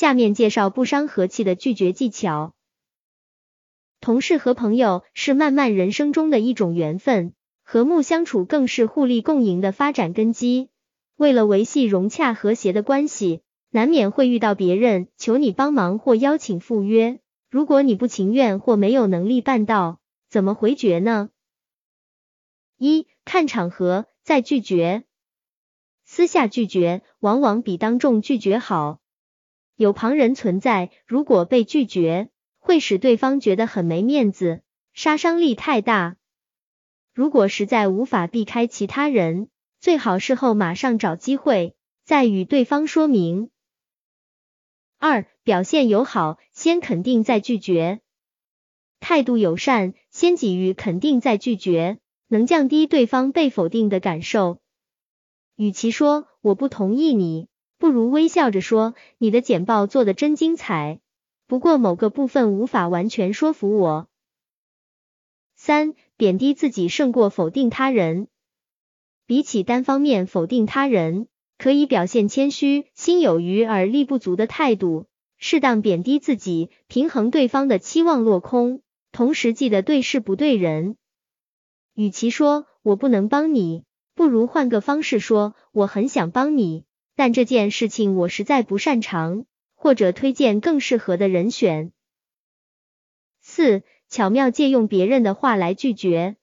下面介绍不伤和气的拒绝技巧。同事和朋友是漫漫人生中的一种缘分，和睦相处更是互利共赢的发展根基。为了维系融洽和谐的关系，难免会遇到别人求你帮忙或邀请赴约。如果你不情愿或没有能力办到，怎么回绝呢？一看场合再拒绝，私下拒绝往往比当众拒绝好。有旁人存在，如果被拒绝。会使对方觉得很没面子，杀伤力太大。如果实在无法避开其他人，最好事后马上找机会再与对方说明。二、表现友好，先肯定再拒绝，态度友善，先给予肯定再拒绝，能降低对方被否定的感受。与其说我不同意你，不如微笑着说你的简报做的真精彩。不过某个部分无法完全说服我。三、贬低自己胜过否定他人。比起单方面否定他人，可以表现谦虚、心有余而力不足的态度，适当贬低自己，平衡对方的期望落空。同时记得对事不对人。与其说我不能帮你，不如换个方式说我很想帮你，但这件事情我实在不擅长。或者推荐更适合的人选。四、巧妙借用别人的话来拒绝。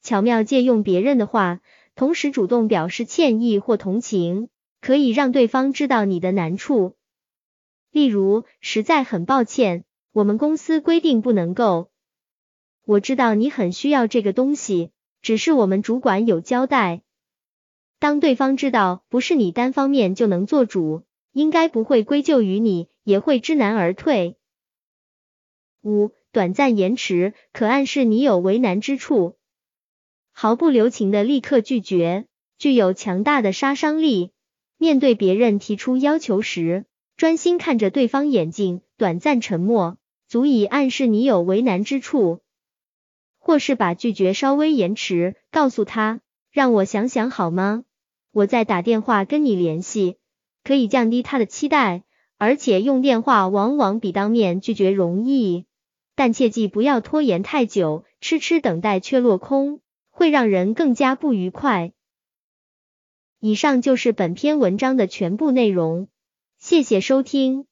巧妙借用别人的话，同时主动表示歉意或同情，可以让对方知道你的难处。例如，实在很抱歉，我们公司规定不能够。我知道你很需要这个东西，只是我们主管有交代。当对方知道不是你单方面就能做主。应该不会归咎于你，也会知难而退。五、短暂延迟可暗示你有为难之处，毫不留情的立刻拒绝，具有强大的杀伤力。面对别人提出要求时，专心看着对方眼睛，短暂沉默，足以暗示你有为难之处。或是把拒绝稍微延迟，告诉他，让我想想好吗？我再打电话跟你联系。可以降低他的期待，而且用电话往往比当面拒绝容易，但切记不要拖延太久，痴痴等待却落空，会让人更加不愉快。以上就是本篇文章的全部内容，谢谢收听。